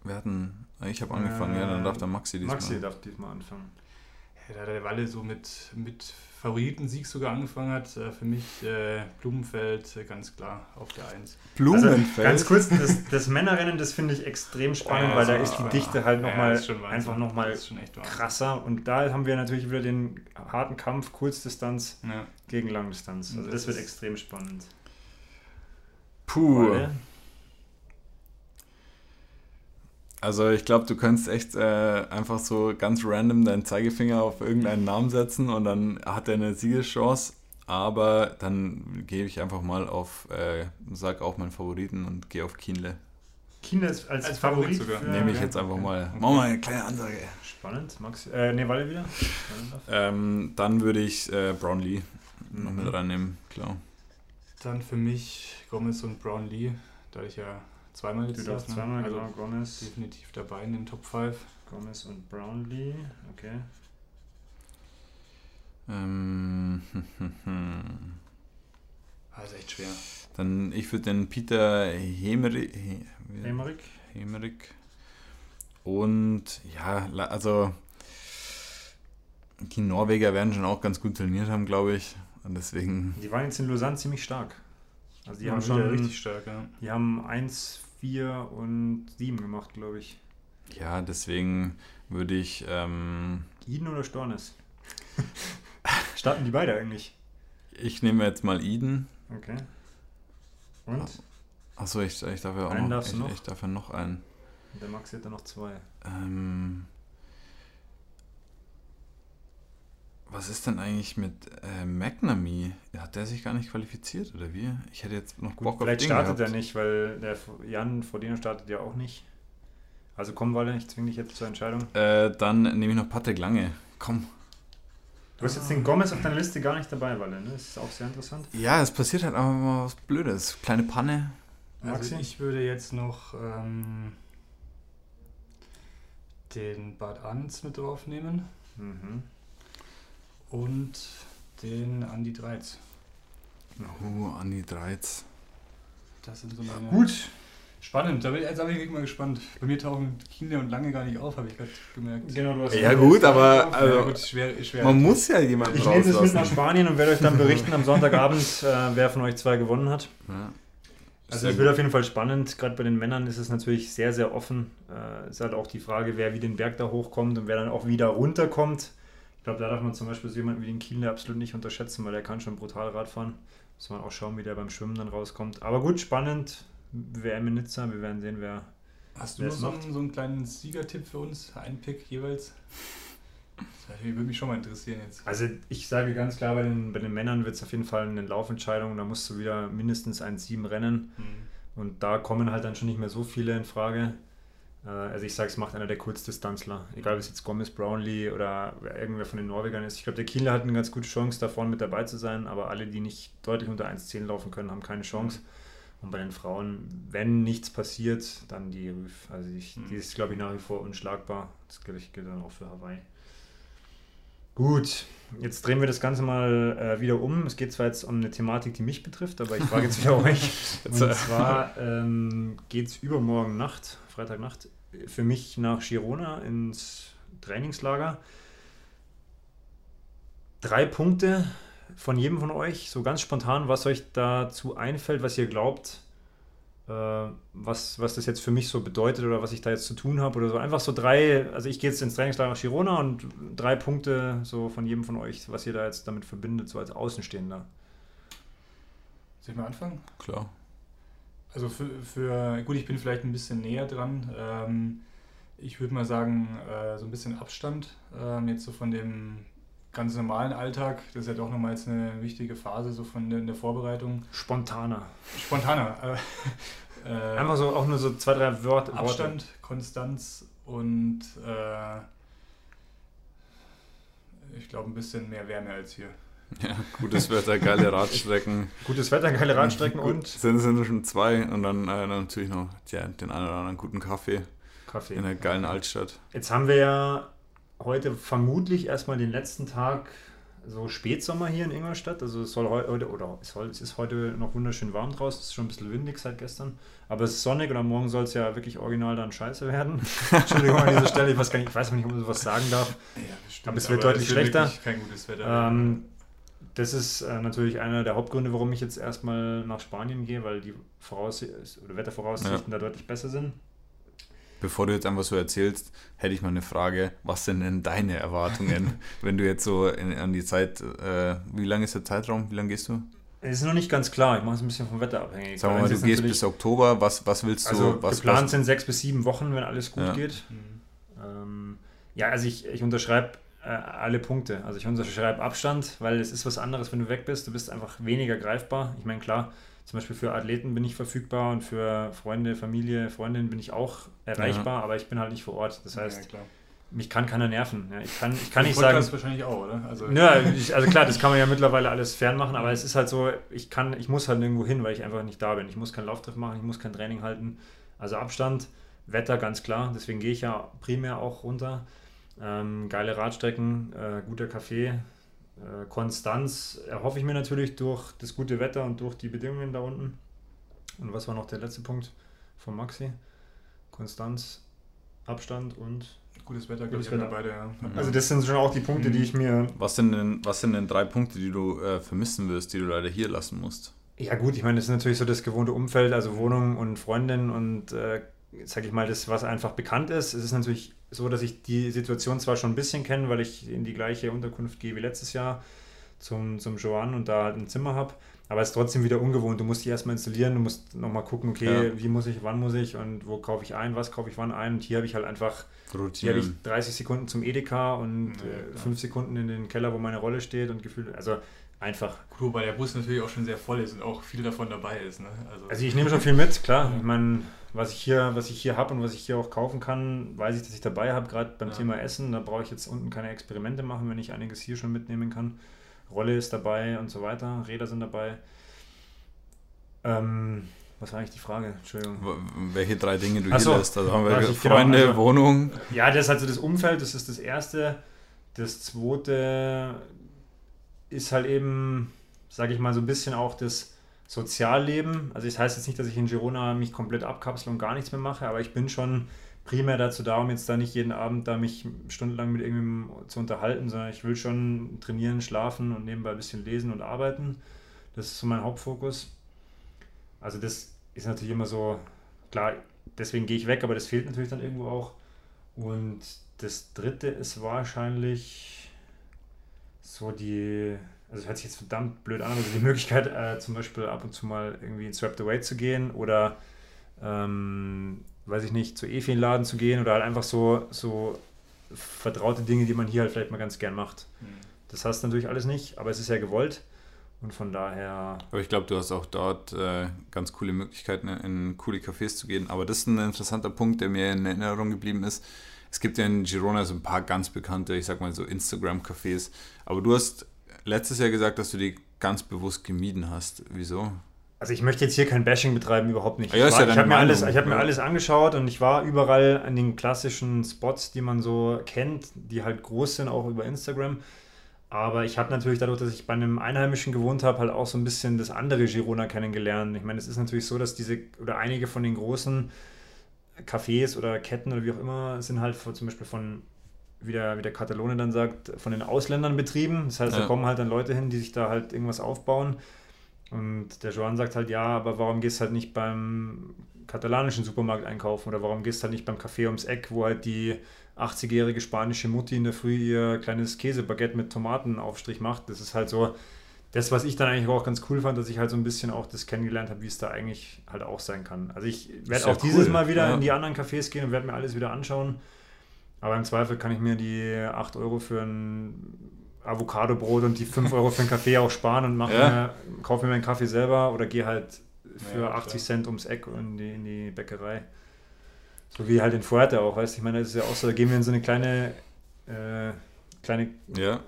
Wir hatten. Ich habe angefangen, ja, dann darf der Maxi diesmal. Maxi darf diesmal anfangen. Ja, da der Walle so mit, mit Favoritensieg sogar angefangen hat, äh, für mich äh, Blumenfeld äh, ganz klar auf der Eins. Blumenfeld. Also, ganz kurz, das, das Männerrennen, das finde ich extrem spannend, Ja, weil da ist die Dichte halt ja, nochmal das ist schon Wahnsinn. einfach nochmal krasser. Und da haben wir natürlich wieder den harten Kampf Kurzdistanz Ja. gegen Langdistanz. Also Das das wird extrem spannend. Puh. Walle? Also ich glaube, du könntest echt äh, einfach so ganz random deinen Zeigefinger auf irgendeinen Namen setzen und dann hat er eine Siegeschance. Aber dann gehe ich einfach mal auf, äh, sag auch meinen Favoriten und gehe auf Kienle. Ist als, Als Favorit. Favorit sogar. für- Nehme ich okay. jetzt einfach Okay. mal. Machen wir eine kleine Ansage. Spannend. Max, äh, nee, Walle wieder? Ähm, dann würde ich äh, Brownlee noch Mhm. mit reinnehmen, klar. Dann für mich Gomez und Brownlee, da ich ja zweimal darfst darf, ne? zweimal, also genau, Gomez, definitiv dabei in den Top 5. Gomez und Brownlee. Okay. Ähm, Also echt schwer. dann, ich würde den Peter Hemerik, Emmerich. Hemerik und ja, also die Norweger werden schon auch ganz gut trainiert haben, glaube ich. Und deswegen, Die waren jetzt in Lausanne ziemlich stark. Also die haben schon richtig stark, ja. Die haben 1, 4 und 7 gemacht, glaube ich. ja, deswegen würde ich, ähm, Iden oder Stornes? Starten die beide eigentlich? ich nehme jetzt mal Eden. Okay. Und? Achso, ich, ich darf ja auch Einen noch, ich, noch? ich darf ja noch einen. Der Maxi hat da noch zwei. Ähm, was ist denn eigentlich mit äh, McNamee? Hat der sich gar nicht qualifiziert oder wie? Ich hätte jetzt noch Bock auf Vielleicht startet gehabt. er nicht, weil der Jan Frodeno startet ja auch nicht. Also komm, Walle, ich zwinge dich jetzt zur Entscheidung. Äh, dann nehme ich noch Patrick Lange. Komm. Du hast jetzt den Gomez auf deiner Liste gar nicht dabei, Walle, ne? Das ist auch sehr interessant. Ja, es passiert halt einfach mal was Blödes. Kleine Panne. Also Maxi? ich würde jetzt noch ähm, den Bad Arnitz mit draufnehmen Mhm. Und den Andi Dreiz. Oh, Andi Dreiz. Das sind so meine... Gut, Spannend, da bin, jetzt bin ich wirklich mal gespannt. Bei mir tauchen Kinder und lange gar nicht auf, habe ich gerade gemerkt. genau, du hast Ja, gut, aber Ja, also, gut, schwer, schwer. man muss ja jemanden Ich nehme das mit nach. Spanien und werde euch dann berichten am Sonntagabend, äh, wer von euch zwei gewonnen hat. Ja. Also es wird auf jeden Fall spannend. Gerade bei den Männern ist es natürlich sehr, sehr offen. Äh, ist halt auch die Frage, wer wie den Berg da hochkommt und wer dann auch wieder runterkommt. Ich glaube, da darf man zum Beispiel so jemanden wie den Kiel absolut nicht unterschätzen, weil der kann schon brutal Radfahren. Muss man auch schauen, wie der beim Schwimmen dann rauskommt. Aber gut, spannend. WM in Nizza, wir werden sehen, wer. Hast du noch so einen, so einen kleinen Siegertipp für uns? Ein Pick jeweils? Das würde mich schon mal interessieren jetzt. Also ich sage ganz klar, bei den, bei den Männern wird es auf jeden Fall eine Laufentscheidung. Da musst du wieder mindestens 1,7 rennen. Hm. Und da kommen halt dann schon nicht mehr so viele in Frage. Äh, Also ich sage, es macht einer der Kurzdistanzler. Egal, ob es jetzt Gomez, Brownlee oder wer- irgendwer von den Norwegern ist. Ich glaube, der Kieler hat eine ganz gute Chance, da vorne mit dabei zu sein. Aber alle, die nicht deutlich unter 1,10 laufen können, haben keine Chance. Und bei den Frauen, wenn nichts passiert, dann die Rüf. Also ich, die ist, glaube ich, nach wie vor unschlagbar. Das gilt, gilt dann auch für Hawaii. Gut, jetzt drehen wir das Ganze mal äh, wieder um. Es geht zwar jetzt um eine Thematik, die mich betrifft, aber ich frage jetzt wieder euch. Jetzt, Und äh, zwar ähm, geht es übermorgen Nacht, Freitagnacht, für mich nach Girona ins Trainingslager. Drei Punkte von jedem von euch, so ganz spontan, was euch dazu einfällt, was ihr glaubt, äh, was, was das jetzt für mich so bedeutet oder was ich da jetzt zu tun habe oder so. Einfach so drei, also ich gehe jetzt ins Trainingslager nach Girona und drei Punkte so von jedem von euch, was ihr da jetzt damit verbindet, so als Außenstehender. Soll ich mal anfangen? Klar. Also für, für, gut, ich bin vielleicht ein bisschen näher dran. Ähm, ich würde mal sagen, äh, so ein bisschen Abstand ähm, jetzt so von dem ganz normalen Alltag. Das ist ja doch nochmal jetzt eine wichtige Phase so von der, der Vorbereitung. Spontaner. Spontaner. Äh, äh, Einfach so auch nur so zwei, drei Wörter. Abstand, Konstanz und äh, ich glaube ein bisschen mehr Wärme als hier. Ja, gutes Wetter, geile Radstrecken. gutes Wetter, geile Radstrecken und. Sind, sind schon zwei und dann äh, natürlich noch ja, den einen oder anderen guten Kaffee. Kaffee. In der geilen Altstadt. Jetzt haben wir ja heute vermutlich erstmal den letzten Tag so Spätsommer hier in Ingolstadt. Also es soll heute, oder es, soll, es ist heute noch wunderschön warm draußen, es ist schon ein bisschen windig seit gestern. Aber es ist sonnig und am Morgen soll es ja wirklich original dann scheiße werden. Entschuldigung an dieser Stelle, ich weiß gar nicht, ich weiß nicht, ob man sowas sagen darf. Ja, bestimmt, aber es wird aber deutlich es schlechter. Kein gutes Wetter. Ähm, das ist äh, natürlich einer der Hauptgründe, warum ich jetzt erstmal nach Spanien gehe, weil die Voraus oder Wettervoraussichten ja. da deutlich besser sind. Bevor du jetzt einfach so erzählst, hätte ich mal eine Frage. Was sind denn deine Erwartungen, wenn du jetzt so in, an die Zeit, äh, wie lange ist der Zeitraum? Wie lange gehst du? Es ist noch nicht ganz klar. Ich mache es ein bisschen vom Wetter abhängig. Sagen wir mal, du gehst bis Oktober. Was, was willst du? Also was, geplant was? sind sechs bis sieben Wochen, wenn alles gut ja. geht. Mhm. Ähm, ja, also ich, ich unterschreibe alle Punkte. Also ich unterschreibe Abstand, weil es ist was anderes, wenn du weg bist. Du bist einfach weniger greifbar. Ich meine, klar, zum Beispiel für Athleten bin ich verfügbar und für Freunde, Familie, Freundinnen bin ich auch erreichbar, ja. aber ich bin halt nicht vor Ort. Das heißt, ja, mich kann keiner nerven. Ja, ich kann, ich kann nicht sagen. Das wahrscheinlich auch, oder? Also, ja, ich, also klar, das kann man ja mittlerweile alles fernmachen, aber es ist halt so, ich kann, ich muss halt nirgendwo hin, weil ich einfach nicht da bin. Ich muss keinen Lauftreff machen, ich muss kein Training halten. Also Abstand, Wetter ganz klar, deswegen gehe ich ja primär auch runter. Ähm, geile Radstrecken, äh, guter Kaffee, äh, Konstanz erhoffe ich mir natürlich durch das gute Wetter und durch die Bedingungen da unten. Und was war noch der letzte Punkt von Maxi? Konstanz, Abstand und gutes Wetter, gutes Wetter. beide, ja. Also das sind schon auch die Punkte, die mhm. ich mir. Was sind denn, was sind denn drei Punkte, die du äh, vermissen wirst, die du leider hier lassen musst? Ja gut, ich meine, das ist natürlich so das gewohnte Umfeld, also Wohnung und Freundin und äh, sag ich mal, das, was einfach bekannt ist. Es ist natürlich so, dass ich die Situation zwar schon ein bisschen kenne, weil ich in die gleiche Unterkunft gehe wie letztes Jahr zum, zum Joan und da halt ein Zimmer habe. Aber es ist trotzdem wieder ungewohnt. Du musst die erstmal installieren, du musst nochmal gucken, okay, ja. wie muss ich, wann muss ich und wo kaufe ich ein, was kaufe ich wann ein. Und hier habe ich halt einfach hier habe ich 30 Sekunden zum Edeka und ja, äh, 5 Sekunden in den Keller, wo meine Rolle steht und gefühlt, also einfach. Cool, weil der Bus natürlich auch schon sehr voll ist und auch viel davon dabei ist. Ne? Also, also ich nehme schon viel mit, klar. Ich meine, was ich hier, was ich hier habe und was ich hier auch kaufen kann, weiß ich, dass ich dabei habe, gerade beim ja. Thema Essen. Da brauche ich jetzt unten keine Experimente machen, wenn ich einiges hier schon mitnehmen kann. Rolle ist dabei und so weiter, Räder sind dabei. Ähm, was war eigentlich die Frage? Entschuldigung. Welche drei Dinge du Achso, hier lässt? Also haben wir genau, Freunde, genau, also, Wohnung. Ja, das ist also das Umfeld, das ist das Erste. Das Zweite ist halt eben, sage ich mal, so ein bisschen auch das Sozialleben. Also das heißt jetzt nicht, dass ich in Girona mich komplett abkapsel und gar nichts mehr mache, aber ich bin schon primär dazu da, um jetzt da nicht jeden Abend da mich stundenlang mit irgendjemandem zu unterhalten, sondern ich will schon trainieren, schlafen und nebenbei ein bisschen lesen und arbeiten. Das ist so mein Hauptfokus. Also das ist natürlich immer so, klar, deswegen gehe ich weg, aber das fehlt natürlich dann irgendwo auch. Und das dritte ist wahrscheinlich so die also hört sich jetzt verdammt blöd an, aber die Möglichkeit, äh, zum Beispiel ab und zu mal irgendwie ins Wrapped Away zu gehen oder, ähm, weiß ich nicht, zu E-Feen-Laden zu gehen oder halt einfach so, so vertraute Dinge, die man hier halt vielleicht mal ganz gern macht. Mhm. Das hast du natürlich alles nicht, aber es ist ja gewollt. Und von daher. Aber ich glaube, du hast auch dort äh, ganz coole Möglichkeiten, in coole Cafés zu gehen. Aber das ist ein interessanter Punkt, der mir in Erinnerung geblieben ist. Es gibt ja in Girona so ein paar ganz bekannte, ich sag mal so Instagram-Cafés. Aber du hast letztes Jahr gesagt, dass du die ganz bewusst gemieden hast. Wieso? Also ich möchte jetzt hier kein Bashing betreiben, überhaupt nicht. Ja, ich, ja ich habe mir, alles, hab mir alles angeschaut und ich war überall an den klassischen Spots, die man so kennt, die halt groß sind, auch über Instagram. Aber ich habe natürlich dadurch, dass ich bei einem Einheimischen gewohnt habe, halt auch so ein bisschen das andere Girona kennengelernt. Ich meine, es ist natürlich so, dass diese oder einige von den großen Cafés oder Ketten oder wie auch immer sind halt zum Beispiel von wie der, wie der Katalone dann sagt, von den Ausländern betrieben. Das heißt, ja. da kommen halt dann Leute hin, die sich da halt irgendwas aufbauen. Und der Joan sagt halt, ja, aber warum gehst du halt nicht beim katalanischen Supermarkt einkaufen oder warum gehst du halt nicht beim Café ums Eck, wo halt die 80-jährige spanische Mutti in der Früh ihr kleines Käsebaguette mit Tomatenaufstrich macht. Das ist halt so, das, was ich dann eigentlich auch ganz cool fand, dass ich halt so ein bisschen auch das kennengelernt habe, wie es da eigentlich halt auch sein kann. Also ich werde auch dieses Mal wieder ja. in die anderen Cafés gehen und werde mir alles wieder anschauen. Aber im Zweifel kann ich mir die 8 Euro für ein Avocado-Brot und die 5 Euro für einen Kaffee auch sparen und mache ja. mir, kaufe mir meinen Kaffee selber oder gehe halt für ja, 80 Cent ums Eck in die, in die Bäckerei. So wie halt in Fuerte auch, weißt du? Ich meine, das ist ja auch so, da gehen wir in so eine kleine, äh, kleine ja.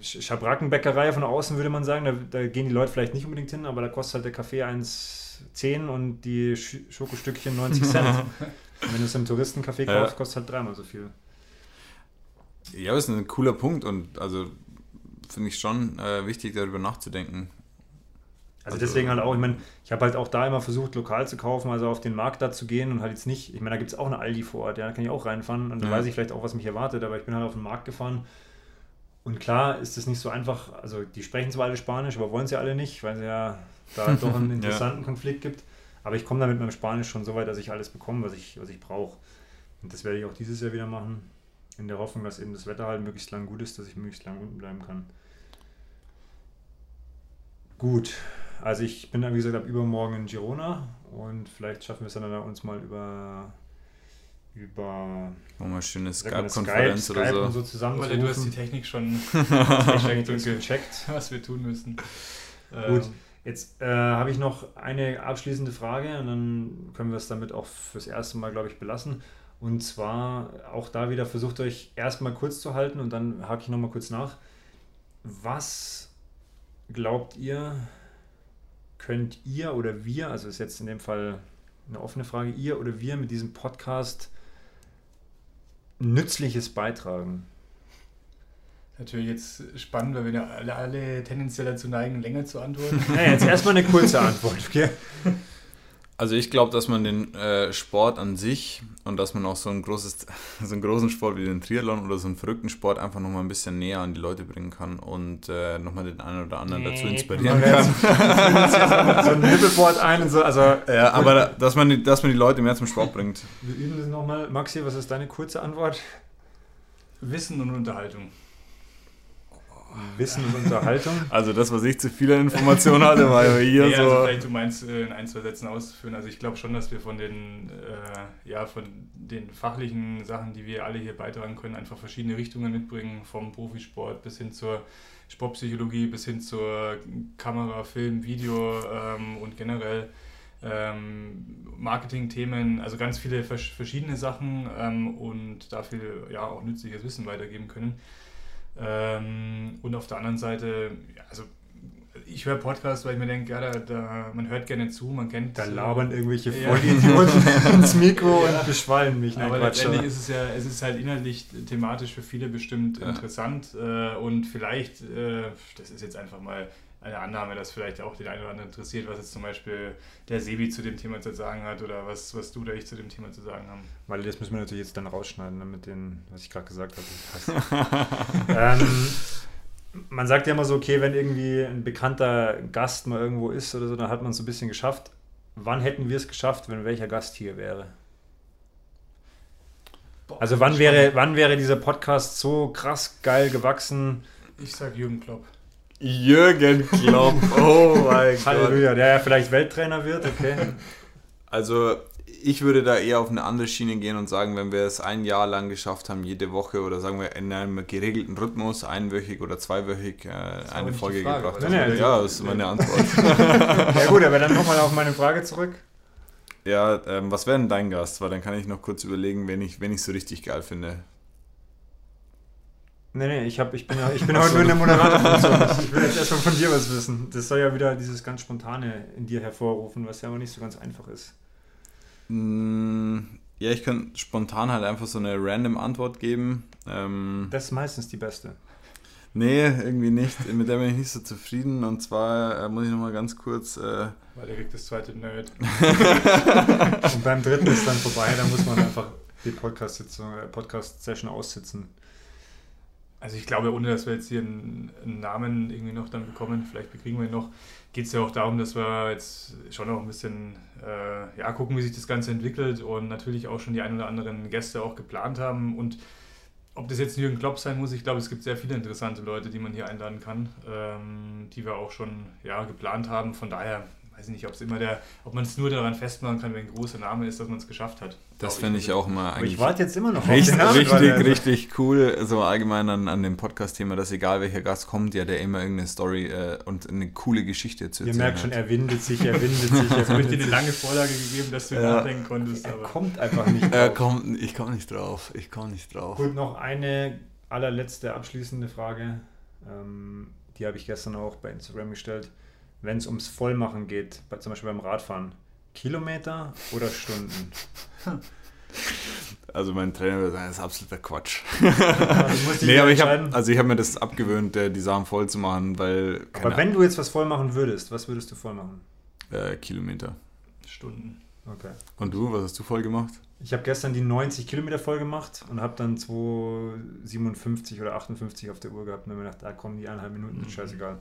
Schabrackenbäckerei von außen, würde man sagen. Da, da, gehen die Leute vielleicht nicht unbedingt hin, aber da kostet halt der Kaffee 1,10 und die Schokostückchen 90 Cent. und wenn du es im Touristencafé ja. kaufst, kostet halt dreimal so viel. Ja, das ist ein cooler Punkt und also finde ich schon äh, wichtig, darüber nachzudenken. Also, also deswegen halt auch, ich meine, ich habe halt auch da immer versucht, lokal zu kaufen, also auf den Markt da zu gehen und halt jetzt nicht, ich meine, da gibt es auch eine Aldi vor Ort, ja, da kann ich auch reinfahren und da weiß ich vielleicht auch, was mich erwartet, aber ich bin halt auf den Markt gefahren und klar ist es nicht so einfach, also die sprechen zwar alle Spanisch, aber wollen sie alle nicht, weil es ja da doch einen interessanten ja. Konflikt gibt. Aber ich komme da mit meinem Spanisch schon so weit, dass ich alles bekomme, was ich, was ich brauche. Und das werde ich auch dieses Jahr wieder machen, in der Hoffnung, dass eben das Wetter halt möglichst lang gut ist, dass ich möglichst lang unten bleiben kann. Gut, also ich bin dann, wie gesagt, ab übermorgen in Girona und vielleicht schaffen wir es dann, dann uns mal über über oh, mal schöne Skype-Konferenz Skype, oder so. Und so zusammenzurufen. du hast die Technik schon gecheckt, was wir tun müssen. Gut, ähm. Jetzt äh, habe ich noch eine abschließende Frage und dann können wir es damit auch fürs erste Mal, glaube ich, belassen. Und zwar auch da wieder versucht euch erstmal kurz zu halten und dann hake ich nochmal kurz nach. Was glaubt ihr, könnt ihr oder wir, also ist jetzt in dem Fall eine offene Frage, ihr oder wir mit diesem Podcast Nützliches beitragen? Natürlich jetzt spannend, weil wir alle, alle tendenziell dazu neigen, länger zu antworten. Ja, jetzt erstmal eine kurze Antwort, okay? Also ich glaube, dass man den äh, Sport an sich und dass man auch so ein großes, so einen großen Sport wie den Triathlon oder so einen verrückten Sport einfach nochmal ein bisschen näher an die Leute bringen kann und äh, nochmal den einen oder anderen nee, dazu inspirieren kann. so ein Nippelboard ein und so, also. Ja, aber dass man, dass man die Leute mehr zum Sport bringt. Wir üben das nochmal. Maxi, was ist deine kurze Antwort? Wissen und Unterhaltung. Wissen und Unterhaltung. Also das, was ich zu viele Informationen hatte, war ja hier nee, so. Also vielleicht du meinst äh, in ein, zwei Sätzen auszuführen. Also ich glaube schon, dass wir von den, äh, ja, von den fachlichen Sachen, die wir alle hier beitragen können, einfach verschiedene Richtungen mitbringen, vom Profisport bis hin zur Sportpsychologie, bis hin zur Kamera, Film, Video ähm, und generell ähm, Marketing-Themen, also ganz viele verschiedene Sachen ähm, und dafür ja auch nützliches Wissen weitergeben können. Ähm, und auf der anderen Seite, ja, also ich höre Podcasts, weil ich mir denke, ja, da, da, man hört gerne zu, man kennt. Da labern irgendwelche ja. Vollidioten ins Mikro ja. und beschwallen mich. Aber letztendlich ist es ja, es ist halt inhaltlich thematisch für viele bestimmt ja. interessant äh, und vielleicht, äh, das ist jetzt einfach mal eine Annahme, dass vielleicht auch den einen oder anderen interessiert, was jetzt zum Beispiel der Sebi zu dem Thema zu sagen hat oder was, was du oder ich zu dem Thema zu sagen haben. Weil das müssen wir natürlich jetzt dann rausschneiden, damit ne, den, was ich gerade gesagt habe, ähm, man sagt ja immer so, okay, wenn irgendwie ein bekannter Gast mal irgendwo ist oder so, dann hat man es so ein bisschen geschafft. Wann hätten wir es geschafft, wenn welcher Gast hier wäre? Boah, also wann wäre, wann wäre dieser Podcast so krass geil gewachsen? Ich sag Jürgen Klopp. Jürgen Klopp, oh mein Gott. Halleluja, der ja vielleicht Welttrainer wird, okay. Also ich würde da eher auf eine andere Schiene gehen und sagen, wenn wir es ein Jahr lang geschafft haben, jede Woche oder sagen wir in einem geregelten Rhythmus, einwöchig oder zweiwöchig, äh, eine Folge Frage, gebracht haben. Nee, nee, ja, das ist meine Antwort. ja gut, aber dann nochmal auf meine Frage zurück. Ja, ähm, was wäre denn dein Gast? Weil dann kann ich noch kurz überlegen, wen ich, wen ich so richtig geil finde. Nee, nee, ich, hab, ich bin, ja, ich bin heute nur in der Moderatorfunktion. Ich will jetzt erstmal von dir was wissen. Das soll ja wieder dieses ganz Spontane in dir hervorrufen, was ja aber nicht so ganz einfach ist. Mm, ja, ich kann spontan halt einfach so eine random Antwort geben. Ähm, das ist meistens die beste. Nee, irgendwie nicht. Mit der bin ich nicht so zufrieden. Und zwar äh, muss ich nochmal ganz kurz. Äh, Weil er kriegt das zweite Nerd. und beim dritten ist dann vorbei, da muss man einfach die Podcast-Session äh, Podcast aussitzen. Also ich glaube, ohne dass wir jetzt hier einen, einen, Namen irgendwie noch dann bekommen, vielleicht bekriegen wir ihn noch, geht es ja auch darum, dass wir jetzt schon noch ein bisschen äh, ja, gucken, wie sich das Ganze entwickelt und natürlich auch schon die ein oder anderen Gäste auch geplant haben und ob das jetzt Jürgen Klopp sein muss, ich glaube, es gibt sehr viele interessante Leute, die man hier einladen kann, ähm, die wir auch schon ja, geplant haben. Von daher weiß ich nicht, ob es immer der, ob man es nur daran festmachen kann, wenn ein großer Name ist, dass man es geschafft hat. Das finde ich auch immer eigentlich. ich warte jetzt immer noch richtig, auf den Namen richtig, gerade. richtig cool, so allgemein an, an dem Podcast-Thema, dass egal welcher Gast kommt, ja, der immer irgendeine Story äh, und eine coole Geschichte zu erzählen Ihr merkt schon, er windet sich, er windet sich. Er habe dir eine lange Vorlage gegeben, dass du ja. nachdenken konntest. Er aber. kommt einfach nicht drauf. Er kommt, ich komme nicht drauf. Ich komme nicht drauf. Gut, noch eine allerletzte abschließende Frage. Ähm, die habe ich gestern auch bei Instagram gestellt wenn es ums Vollmachen geht, bei, zum Beispiel beim Radfahren, Kilometer oder Stunden? Also mein Trainer würde sagen, das ist absoluter Quatsch. Also nee, aber ich habe also hab mir das abgewöhnt, die Sachen voll zu machen, weil. Aber wenn du jetzt was voll machen würdest, was würdest du voll machen? Äh, Kilometer. Stunden. Okay. Und du, was hast du voll gemacht? Ich habe gestern die 90 Kilometer voll gemacht und habe dann 257 oder 58 auf der Uhr gehabt und mir gedacht, da kommen die eineinhalb Minuten, mhm. scheißegal.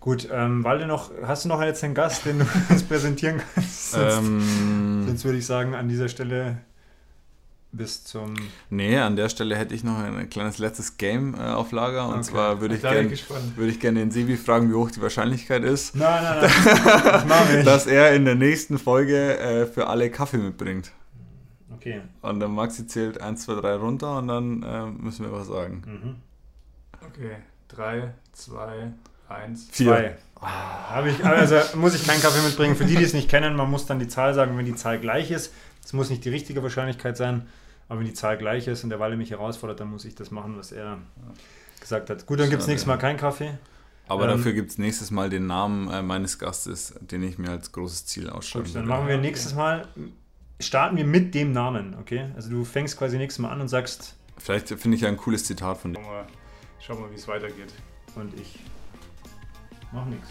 Gut, ähm, Walde noch, hast du noch jetzt einen Gast, den du uns präsentieren kannst? Sonst, ähm, sonst würde ich sagen, an dieser Stelle bis zum. Nee, an der Stelle hätte ich noch ein kleines letztes Game äh, auf Lager. Und okay. zwar würde ich gerne würd gern den Sibi fragen, wie hoch die Wahrscheinlichkeit ist. Nein, nein, nein. das mache ich. Dass er in der nächsten Folge äh, für alle Kaffee mitbringt. Okay. Und dann Maxi zählt 1, 2, 3 runter und dann äh, müssen wir was sagen. Mhm. Okay. 3, 2, Eins. Vier. Zwei. ich, also muss ich keinen Kaffee mitbringen. Für die, die es nicht kennen, man muss dann die Zahl sagen, wenn die Zahl gleich ist. Es muss nicht die richtige Wahrscheinlichkeit sein, aber wenn die Zahl gleich ist und der Walle mich herausfordert, dann muss ich das machen, was er gesagt hat. Gut, dann gibt es nächstes Mal keinen Kaffee. Aber ähm, dafür gibt es nächstes Mal den Namen äh, meines Gastes, den ich mir als großes Ziel ausschreibe. Dann machen wir nächstes Mal, starten wir mit dem Namen, okay? Also du fängst quasi nächstes Mal an und sagst. Vielleicht finde ich ja ein cooles Zitat von dir. Schauen wir, schauen wir wie es weitergeht. Und ich Mach nichts.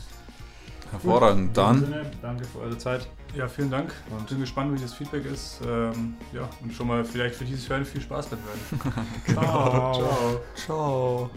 Hervorragend, dann. Sinne, danke für eure Zeit. Ja, vielen Dank. Und bin gespannt, wie das Feedback ist. Ähm, ja, und schon mal vielleicht für dieses Hören viel Spaß beim Hören. genau. Ciao. Ciao. Ciao.